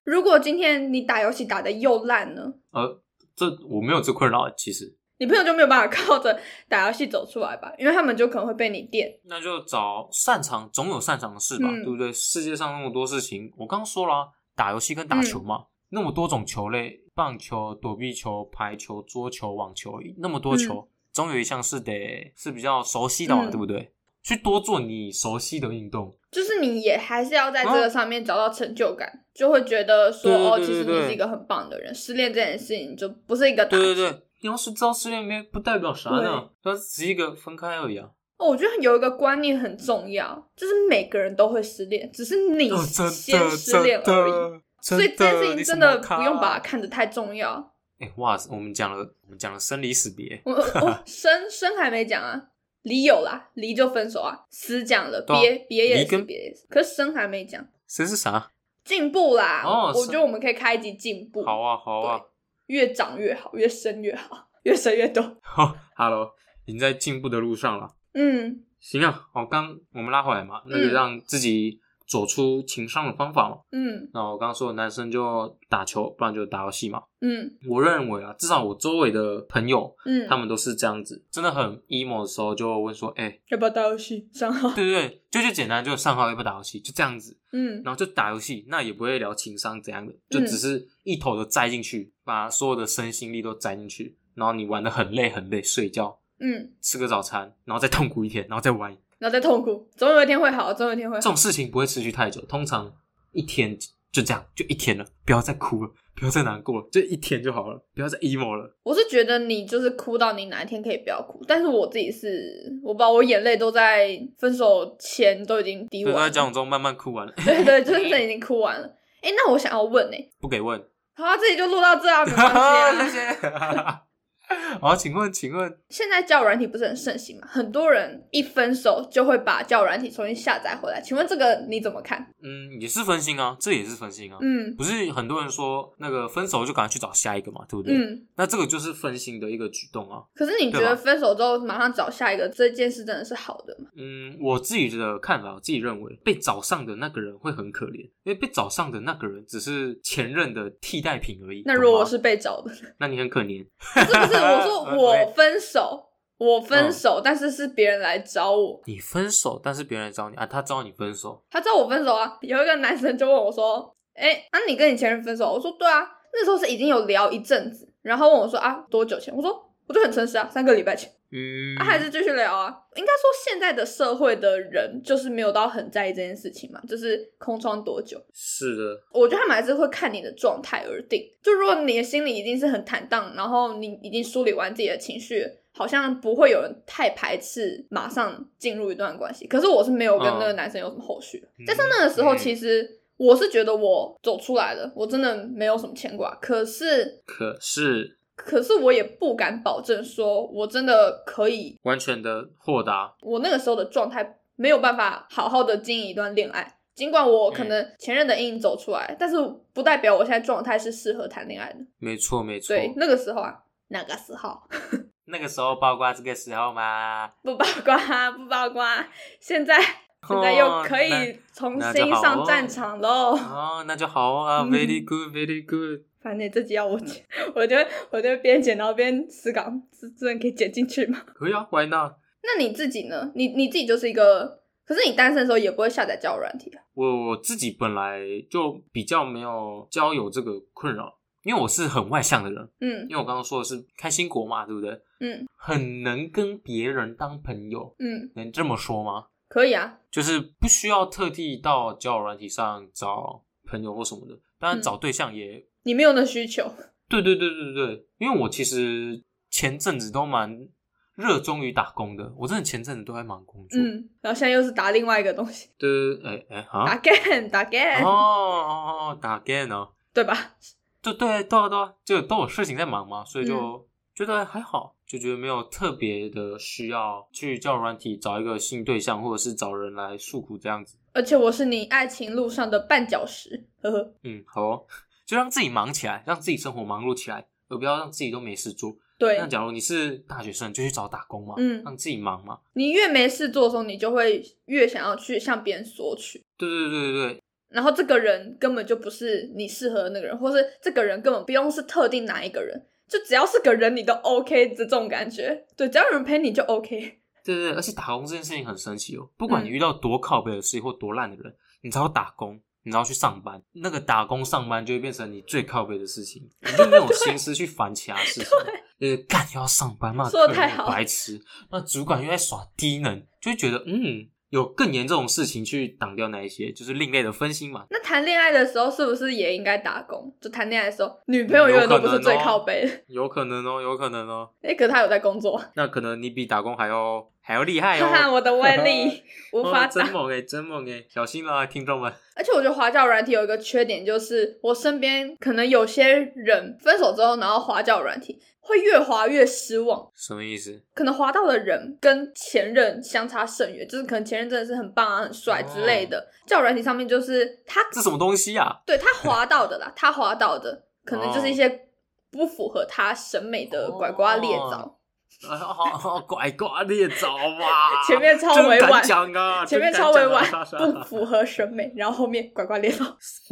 如果今天你打游戏打的又烂呢？呃，这我没有这困扰，其实。你朋友就没有办法靠着打游戏走出来吧？因为他们就可能会被你电。那就找擅长，总有擅长的事吧，嗯对不对？世界上那么多事情，我刚刚说了啊、打游戏跟打球嘛，嗯那么多种球类，棒球、躲避球、排球、桌球、网球，那么多球，总有一项是得是比较熟悉的嘛，嗯对不对？去多做你熟悉的运动，就是你也还是要在这个上面找到成就感，就会觉得说哦，其实你是一个很棒的人。失恋这件事情就不是一个打击对对对。你要是知道失恋没不代表啥呢，它只是一个分开而已啊。哦，我觉得有一个观念很重要，就是每个人都会失恋，只是你先失恋真而已。的，所以这件事情真的不用把它看得太重要。哎、哇，我们讲了，我们讲了生离死别，我我 *laughs* 生生还没讲啊，离有啦，离就分手啊，死讲了，对啊别别也是跟别也是，可是生还没讲，生是啥？进步啦。哦是我觉得我们可以开一集进步，好啊，好啊。越长越好，越生越好，越生越多。好，Hello，已经在进步的路上了。嗯行啊，好，刚我们拉回来嘛，那就嗯让自己走出情商的方法嘛。嗯。那我刚刚说的男生就打球，不然就打游戏嘛。嗯。我认为啊，至少我周围的朋友，嗯，他们都是这样子，真的很 emo 的时候就问说，哎、要不要打游戏？上号。*laughs* 对对对，就就简单，就上号要不要打游戏，就这样子，嗯。然后就打游戏，那也不会聊情商怎样的，就嗯只是一头的栽进去，把所有的身心力都栽进去，然后你玩的很累很累，睡觉，嗯，吃个早餐，然后再痛苦一天，然后再玩，然后再痛苦，总有一天会好，总有一天会好。这种事情不会持续太久，通常一天就这样，就一天了，不要再哭了，不要再难过了，就一天就好了，不要再 emo 了。我是觉得你就是哭到你哪一天可以不要哭，但是我自己是我把，我眼泪都在分手前都已经滴完了，就在交往中慢慢哭完了，对对，就是已经哭完了。哎，那我想要问呢、不给问。好啊，这里就录到这啊，没关系啊。*laughs* 谢谢。*laughs* 好，请问，请问，现在交友软体不是很盛行吗？很多人一分手就会把交友软体重新下载回来，请问这个你怎么看？嗯，也是分心啊，这也是分心啊。嗯不是很多人说那个分手就赶快去找下一个嘛，对不对？嗯，那这个就是分心的一个举动啊。可是你觉得分手之后马上找下一个这件事真的是好的吗？嗯，我自己的看法，我自己认为被找上的那个人会很可怜，因为被找上的那个人只是前任的替代品而已。那如果我是被找的，那你很可怜。*laughs* 不是不是，我说我分手，我嗯分手，但是是别人来找我，你分手，但是别人来找你啊，他找你分手，他找我分手啊。有一个男生就问我说：“哎、啊，你跟你前任分手？”我说：“对啊。”那时候是已经有聊一阵子，然后问我说：“啊，多久前？”我说：“我就很诚实啊，三个礼拜前。”嗯，啊，还是继续聊啊。应该说，现在的社会的人就是没有到很在意这件事情嘛，就是空窗多久。是的，我觉得他们还是会看你的状态而定。就如果你的心里已经是很坦荡，然后你已经梳理完自己的情绪，好像不会有人太排斥马上进入一段关系。可是我是没有跟那个嗯男生有什么后续，加上那个时候嗯其实。我是觉得我走出来了，我真的没有什么牵挂。可是，可是可是我也不敢保证说我真的可以完全的豁达，我那个时候的状态没有办法好好的经营一段恋爱。尽管我可能前任的阴影走出来，但是不代表我现在状态是适合谈恋爱的。没错没错。对，那个时候啊，那个时候 *laughs* 那个时候包括这个时候吗？不八卦 *laughs* 不八卦，现在现在又可以重新上战场喽。哦，那就好啊嗯，very *laughs* good，very good。反正自己要我剪，*laughs* 我就我就边剪然后边思考，这这可以剪进去吗？*laughs* 可以啊，Why not？那你自己呢？你你自己就是一个，可是你单身的时候也不会下载交友软体啊。我我自己本来就比较没有交友这个困扰，因为我是很外向的人，嗯因为我刚刚说的是开心果嘛，对不对？嗯很能跟别人当朋友，嗯，能这么说吗？可以啊。就是不需要特地到交友软体上找朋友或什么的，当然嗯。找对象也，你没有那需求，对对对对对，因为我其实前阵子都蛮热衷于打工的，我真的前阵子都在忙工作，嗯，然后现在又是打另外一个东西，对，哎哎打啊，game 打 game，、哦哦哦，打 game 哦，对吧？对对对啊对啊，就都有事情在忙嘛，所以就嗯。觉得还好，就觉得没有特别的需要去交友软体找一个新对象，或者是找人来诉苦这样子。而且我是你爱情路上的绊脚石，呵呵。嗯，好哦，*laughs* 就让自己忙起来，让自己生活忙碌起来，而不要让自己都没事做。对那，假如你是大学生，就去找打工嘛，嗯让自己忙嘛。你越没事做的时候，你就会越想要去向别人索取。对对对对对，然后这个人根本就不是你适合的那个人，或是这个人根本不用是特定哪一个人，就只要是个人你都 OK 的这种感觉。对，只要有人陪你就 OK。对对对，而且打工这件事情很神奇哦，不管你嗯遇到多靠背的事情或多烂的人，你只要打工，你只要去上班，那个打工上班就会变成你最靠背的事情，你就没有心思去烦其他事情。*laughs* 就是，干又要上班，嘛说得客人太好白痴，那主管又在耍低能，就会觉得嗯，有更严重的事情去挡掉那一些，就是另类的分心嘛。那谈恋爱的时候是不是也应该打工？就谈恋爱的时候，女朋友永远都不是最靠背的。有可能哦，有可能哦。*laughs* 哎、可是他有在工作，那可能你比打工还要还要厉害哦。哈哈，我的威力 *laughs* 无法哦真打。猛哎，真猛哎，小心了啊，听众们。*laughs* 而且我觉得滑教软体有一个缺点，就是我身边可能有些人分手之后，然后滑教软体会越滑越失望。什么意思？可能滑到的人跟前任相差甚远，就是可能前任真的是很棒啊、很帅之类的。交友软体上面就是他这什么东西啊？对他滑到的啦，他滑到的可能就是一哦些不符合他审美的拐瓜裂枣。*laughs* 哦啊，好好拐瓜裂枣吧 *laughs* 前面超委婉讲啊，前面超委婉不符合审美，然后后面拐瓜裂枣。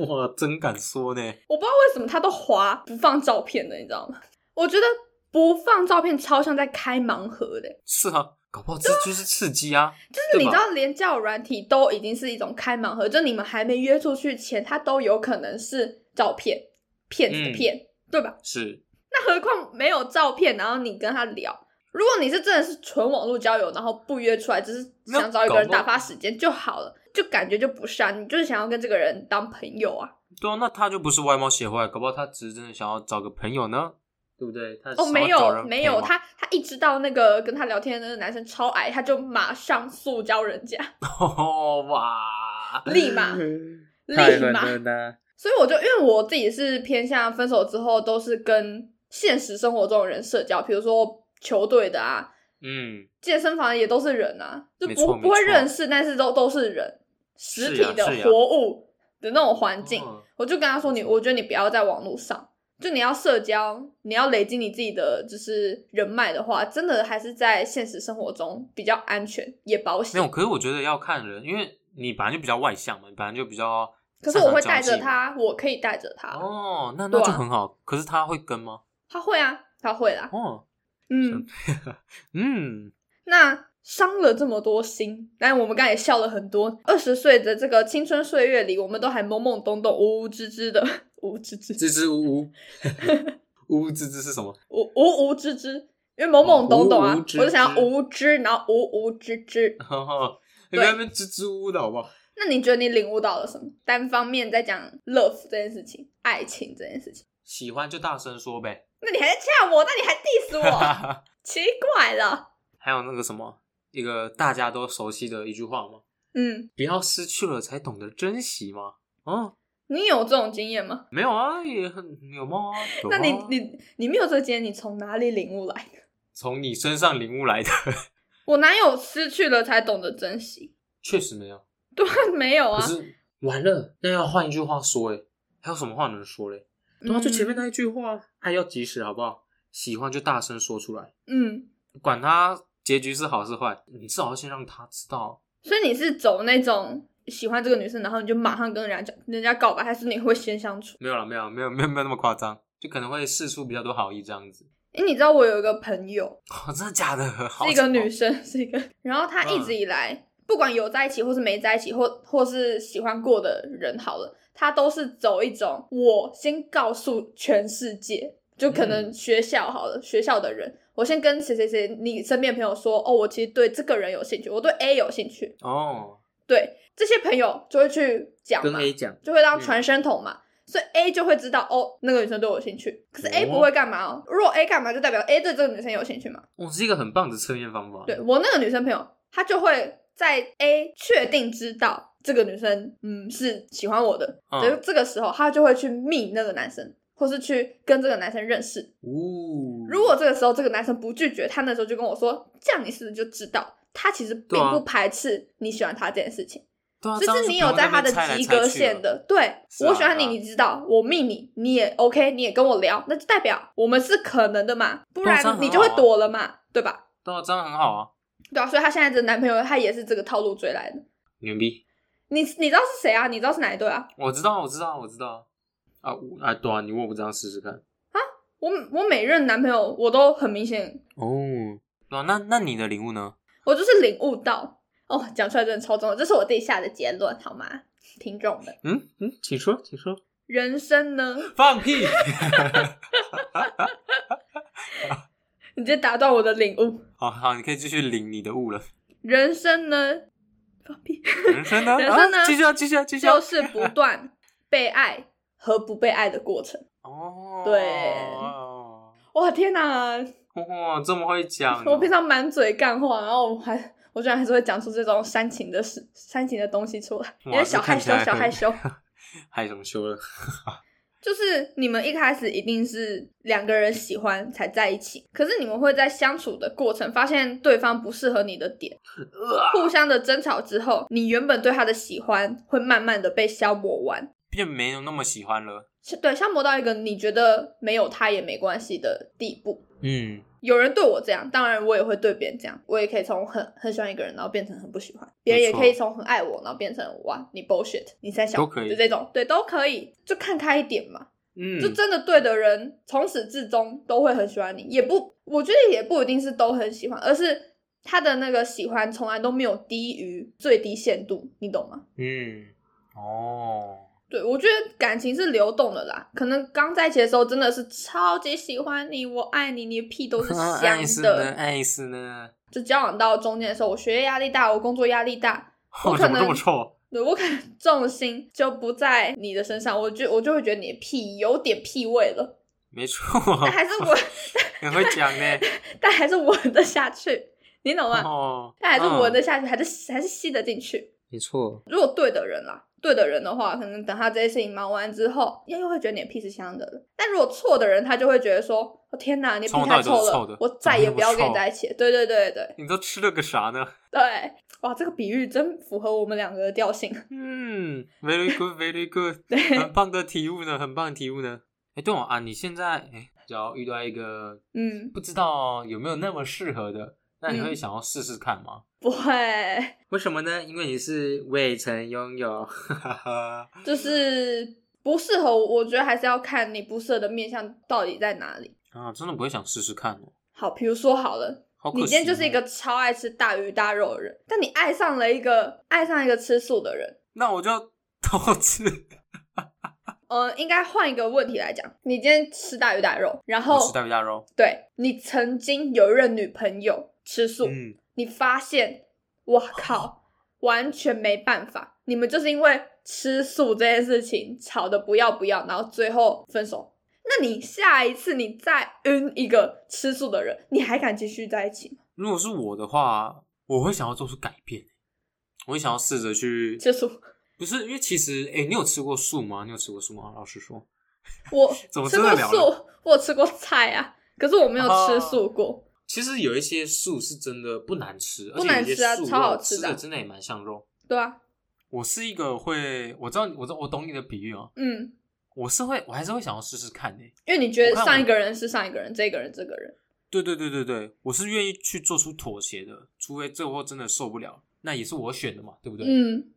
哇，真敢说呢。我不知道为什么他都滑不放照片的，你知道吗？我觉得不放照片超像在开盲盒的，是啊，搞不好这就是刺激啊。就是你知道，连交友软体都已经是一种开盲盒，就你们还没约出去前，它都有可能是照片，骗子的嗯骗，对吧？是，那何况没有照片，然后你跟他聊。如果你是真的是纯网络交友，然后不约出来，只是想找一个人打发时间就好了，就感觉就不是啊，你就是想要跟这个人当朋友啊。对啊，那他就不是外貌协会，搞不好他只是真的想要找个朋友呢，对不对？他哦，没有没有，他他一知道那个跟他聊天的那个男生超矮，他就马上塑胶人家，*laughs* 哦哇，*laughs* 立马 *laughs* 立马。所以我就因为我自己是偏向分手之后都是跟现实生活中的人社交，比如说球队的啊，嗯，健身房也都是人啊，就不不会认识，但是都都是人，实体的活物的那种环境。哦我就跟他说你，我觉得你不要在网络上，就你要社交，你要累积你自己的就是人脉的话，真的还是在现实生活中比较安全也保没有，险。可是我觉得要看人，因为你本来就比较外向嘛，你本来就比较可是我会带。着他，我可以带着他，哦，那那就很好。可是他会跟吗？他会啊，他会啦，哦，嗯。嗯，*laughs* 那伤了这么多心，但我们刚才也笑了很多。二十岁的这个青春岁月里，我们都还懵懵懂懂、无无知知的，无无知知，*laughs* 支支吾吾，吾吾支支是什么？无无无知知，因为懵懵懂懂啊，我就想要无知，然后无无知知。*laughs* 你不要在那边支支吾吾的好不好？*laughs* 那你觉得你领悟到了什么？单方面在讲 love 这件事情，爱情这件事情，喜欢就大声说呗。那你还在呛我，那你还 diss 我，奇怪了。还有那个什么，一个大家都熟悉的一句话吗？嗯，不要失去了才懂得珍惜吗？哦，你有这种经验吗？没有啊，也很有梦啊那你啊你你没有这个经验，你从哪里领悟来的？从你身上领悟来的，*laughs* 我哪有失去了才懂得珍惜？确实没有。对啊，没有啊。可是完了，那要换一句话说，哎，还有什么话能说嘞？对啊，就前面那一句话，爱要及时，好不好？喜欢就大声说出来，嗯，管他结局是好是坏，你至少要先让他知道。所以你是走那种喜欢这个女生，然后你就马上跟人家讲，人家告白，还是你会先相处？没有了，没有，没有，没有，没有那么夸张，就可能会试出比较多好意这样子。诶，你知道我有一个朋友，哦，*laughs* 真的假的？好是一个女生，是一个，然后她一直以来，不管有在一起或是没在一起，或或是喜欢过的人，好了，她都是走一种我先告诉全世界，就可能嗯学校好了，学校的人，我先跟谁谁谁，你身边的朋友说，哦，我其实对这个人有兴趣，我对 A 有兴趣，哦，对这些朋友就会去讲跟嘛，A 讲，就会当嗯传声筒嘛。所以 A 就会知道哦，那个女生对我有兴趣。可是 A 哦不会干嘛哦？如果 A 干嘛，就代表 A 对这个女生有兴趣嘛？哦，是一个很棒的测验方法。对我那个女生朋友，她就会在 A 确定知道这个女生嗯是喜欢我的嗯的这个时候，她就会去密那个男生，或是去跟这个男生认识。哦，如果这个时候这个男生不拒绝，他那时候就跟我说，这样你是不是就知道他其实并不排斥你喜欢他这件事情？对啊，就是你有在他的及格。线的，对、啊我喜欢你，你知道，我命你，你也 OK，你也跟我聊，那就代表我们是可能的嘛，不然你就会躲了嘛，对吧？对啊，这样很好啊，对啊，所以她现在的男朋友他也是这个套路追来的。牛逼！你你知道是谁啊？你知道是哪一对啊？我知道，我知道，我知道。啊，我啊，对啊，你问我不这样试试看啊。我我每任男朋友我都很明显，哦，对啊，那那你的领悟呢？我就是领悟到哦，讲出来真的超重要，这是我自己下的结论，好吗？听众们，嗯嗯，请说，请说。人生呢，放屁！*laughs* *laughs* 你直接打断我的领悟。好好，你可以继续领你的悟了。人生呢，放屁，*laughs* 人生呢？人生呢啊继续啊，继续啊，继续啊。就是不断被爱和不被爱的过程。哦，对哇，天哪！哇，这么会讲哦。我平常满嘴干话，然后我还我居然还是会讲出这种煽情的事、煽情的东西出来，有哇点小害羞小害羞。*laughs* 害什么羞了？*laughs* 就是你们一开始一定是两个人喜欢才在一起，可是你们会在相处的过程发现对方不适合你的点，互相的争吵之后，你原本对他的喜欢会慢慢的被消磨完，变没有那么喜欢了。是对，消磨到一个你觉得没有他也没关系的地步。嗯，有人对我这样，当然我也会对别人这样。我也可以从很很喜欢一个人，然后变成很不喜欢；别人也可以从很爱我，然后变成哇你 bullshit，你在想都可以就这种，对，都可以，就看开一点嘛。嗯，就真的对的人，从始至终都会很喜欢你，也不，我觉得也不一定是都很喜欢，而是他的那个喜欢从来都没有低于最低限度，你懂吗？嗯，哦，对，我觉得感情是流动的啦，可能刚在一起的时候真的是超级喜欢你，我爱你，你的屁都是 *laughs* 香爱死呢，的。爱死呢。就交往到中间的时候，我学业压力大，我工作压力大，*laughs* 我我可能怎么这么臭？对我可能 *laughs* 重心就不在你的身上，我就我就会觉得你的屁有点屁味了，没错，但还是我，很会讲呢。但还是闻得下去，你懂吗？哦，但还是闻得嗯下去，还是还是吸得进去。没错，如果对的人啦，对的人的话，可能等他这些事情忙完之后，又又会觉得你的屁是香的了。但如果错的人，他就会觉得说：“我、天哪，你太臭了，我再也不要跟你在一起了。”对对对对你都吃了个啥呢？*laughs* 对，哇，这个比喻真符合我们两个的调性。*laughs* 嗯，very good，very good，*laughs* 对，很棒的题目呢，很棒的题目呢。哎，对哦啊，你现在哎，只要遇到一个嗯，不知道有没有那么适合的，那你会嗯想要试试看吗？不会，*laughs* 为什么呢？因为你是未曾拥有，哈哈哈。就是不适合我。我觉得还是要看你不适合的面相到底在哪里。啊，真的不会想试试看哦。好，比如说好了，你今天就是一个超爱吃大鱼大肉的人，但你爱上了一个爱上一个吃素的人。那我就偷吃。*laughs* 呃，应该换一个问题来讲，你今天吃大鱼大肉，然后吃大鱼大肉，对你曾经有一任女朋友吃素，嗯，你发现，我靠，完全没办法，你们就是因为吃素这件事情吵得不要不要，然后最后分手。那你下一次你再晕一个吃素的人，你还敢继续在一起吗？如果是我的话，我会想要做出改变，我会想要试着去吃素，不是因为其实，哎、你有吃过素吗？你有吃过素吗？老实说，我 *laughs* 怎么吃过素，我吃过菜啊，可是我没有吃素过。其实有一些素是真的不难吃，不难吃啊超好吃吃的啊真的也蛮像肉。对啊，我是一个会，我知道，我知道，我懂你的比喻哦。嗯，我是会，我还是会想要试试看的、因为你觉得上一个人是上一个人，这个人这个人，对对对对对，我是愿意去做出妥协的，除非最后真的受不了，那也是我选的嘛，对不对？嗯，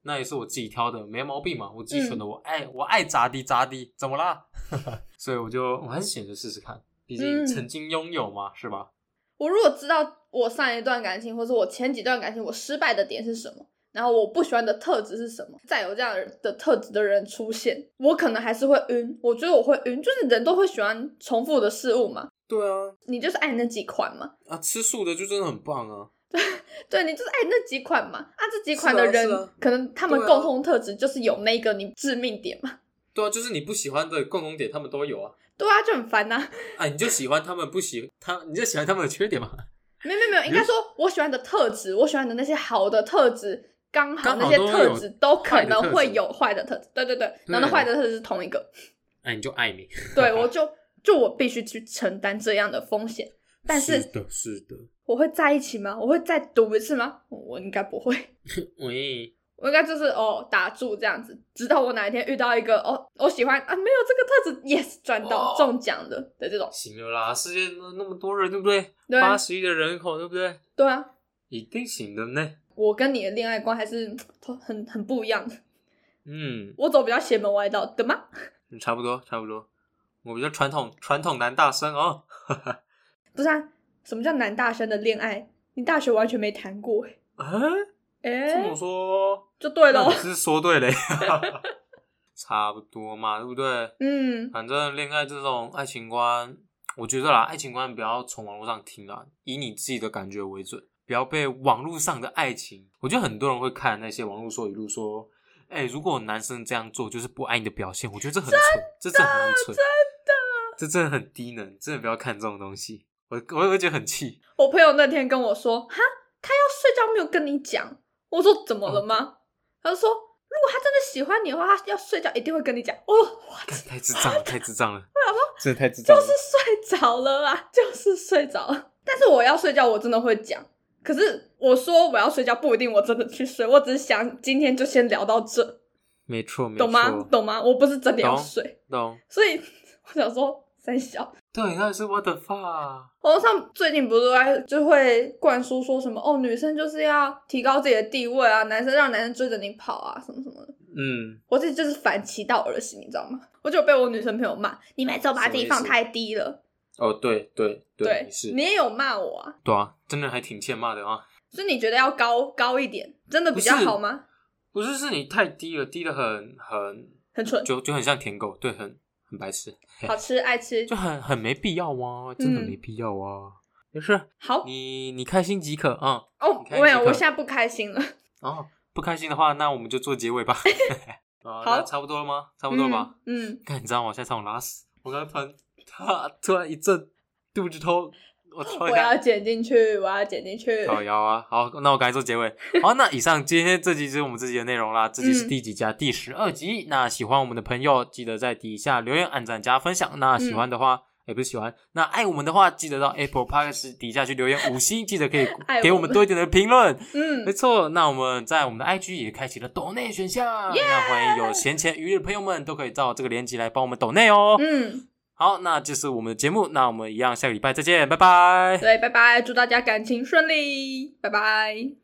那也是我自己挑的，没毛病嘛，我自己选的，我爱我爱咋地咋地，怎么啦？*laughs* 所以我就我还是选择试试看，毕竟嗯曾经拥有嘛，是吧？我如果知道我上一段感情，或者我前几段感情我失败的点是什么，然后我不喜欢的特质是什么，再有这样的特质的人出现，我可能还是会晕。我觉得我会晕，就是人都会喜欢重复的事物嘛，对啊，你就是爱那几款嘛，啊，吃素的就真的很棒啊。对你就是爱那几款嘛，啊，这几款的人、啊啊可能他们共同特质就是有那个你致命点嘛，对啊，就是你不喜欢的共同点，他们都有啊。对啊，就很烦呐、*laughs* 啊，你就喜欢他们不喜他，你就喜欢他们的缺点嘛。*laughs* 没有没有没有，应该说我喜欢的特质，我喜欢的那些好的特质，刚好那些特质都可能会有坏的特质。对对对，然后那坏的特质是同一个。哎，你就爱你。对，我就就我必须去承担这样的风险，但是是的，是的。我会在一起吗？我会再赌一次吗？我应该不会，*laughs* 喂，我应该就是哦打住这样子，直到我哪一天遇到一个哦我喜欢啊没有这个特质，yes 赚到哦中奖的的这种，行了啦，世界那那么多人，对不对？八十亿的人口，对不对？对啊，一定行的呢。我跟你的恋爱观还是嗯很很不一样的，嗯，我走比较邪门歪道的吗？差不多，差不多。我比较传统，传统男大生哦。*laughs* 不是啊，什么叫男大生的恋爱？你大学完全没谈过哎、*laughs* 啊，欸，这么说，就对喽。是说对嘞。*laughs* 差不多嘛，对不对？嗯，反正恋爱这种爱情观，我觉得啦，爱情观不要从网络上听啦，以你自己的感觉为准，不要被网络上的爱情。我觉得很多人会看那些网络说语录说，哎、如果男生这样做就是不爱你的表现，我觉得这很蠢，这真的很蠢，真的，这真的很低能，真的不要看这种东西。我我会觉得很气，我朋友那天跟我说，哈，他要睡觉没有跟你讲。我说怎么了吗？他就说，如果他真的喜欢你的话，他要睡觉一定会跟你讲。哦哇，干太智障了，太智障了，真的太智障了。就是睡着了啊，就是睡着了。但是我要睡觉，我真的会讲。可是我说我要睡觉，不一定我真的去睡，我只是想今天就先聊到这，没错，没错，懂吗？懂吗？我不是真的要懂睡，懂。所以 *laughs* 我想说三小。对，那是 what the fuck。网络上最近不是都在就会灌输说什么哦，女生就是要提高自己的地位啊，男生让男生追着你跑啊，什么什么的。嗯，我自己就是反其道而行，你知道吗？我就被我女生朋友骂，你每次都把自己放太低了。哦，对对对你，是你也有骂我啊，对啊，真的还挺欠骂的啊。所以你觉得要高高一点，真的比较好吗？不是，是你太低了，低的很很，很蠢，就就很像舔狗，对，很很白痴，好吃爱吃就很很没必要啊，真的嗯没必要啊。没事，好你你开心即可啊。哦你。看没有，我现在不开心了。*laughs* 哦，不开心的话，那我们就做结尾吧。*laughs* 啊，好差不多了吗？差不多吧。嗯。嗯，看，你知道吗？我现在上网拉屎，我刚才突然，他 *laughs* 突然一阵肚子痛，*laughs* 我要剪进去，我要剪进去。好摇啊！好，那我赶紧做结尾。*laughs* 好，那以上今天这集就是我们这集的内容啦。这集是嗯第几集啊？第十二集。那喜欢我们的朋友，记得在底下留言、按赞、加分享。那喜欢的话，也、不是喜欢，那爱我们的话，记得到 Apple Podcast 底下去留言五星，记得可以给我们多一点的评论。嗯没，错，那我们在我们的 IG 也开启了抖内选项那欢迎有闲钱余力的朋友们都可以照这个链接来帮我们抖内哦。嗯，好，那就是我们的节目，那我们一样下个礼拜再见，拜拜。对，拜拜，祝大家感情顺利，拜拜。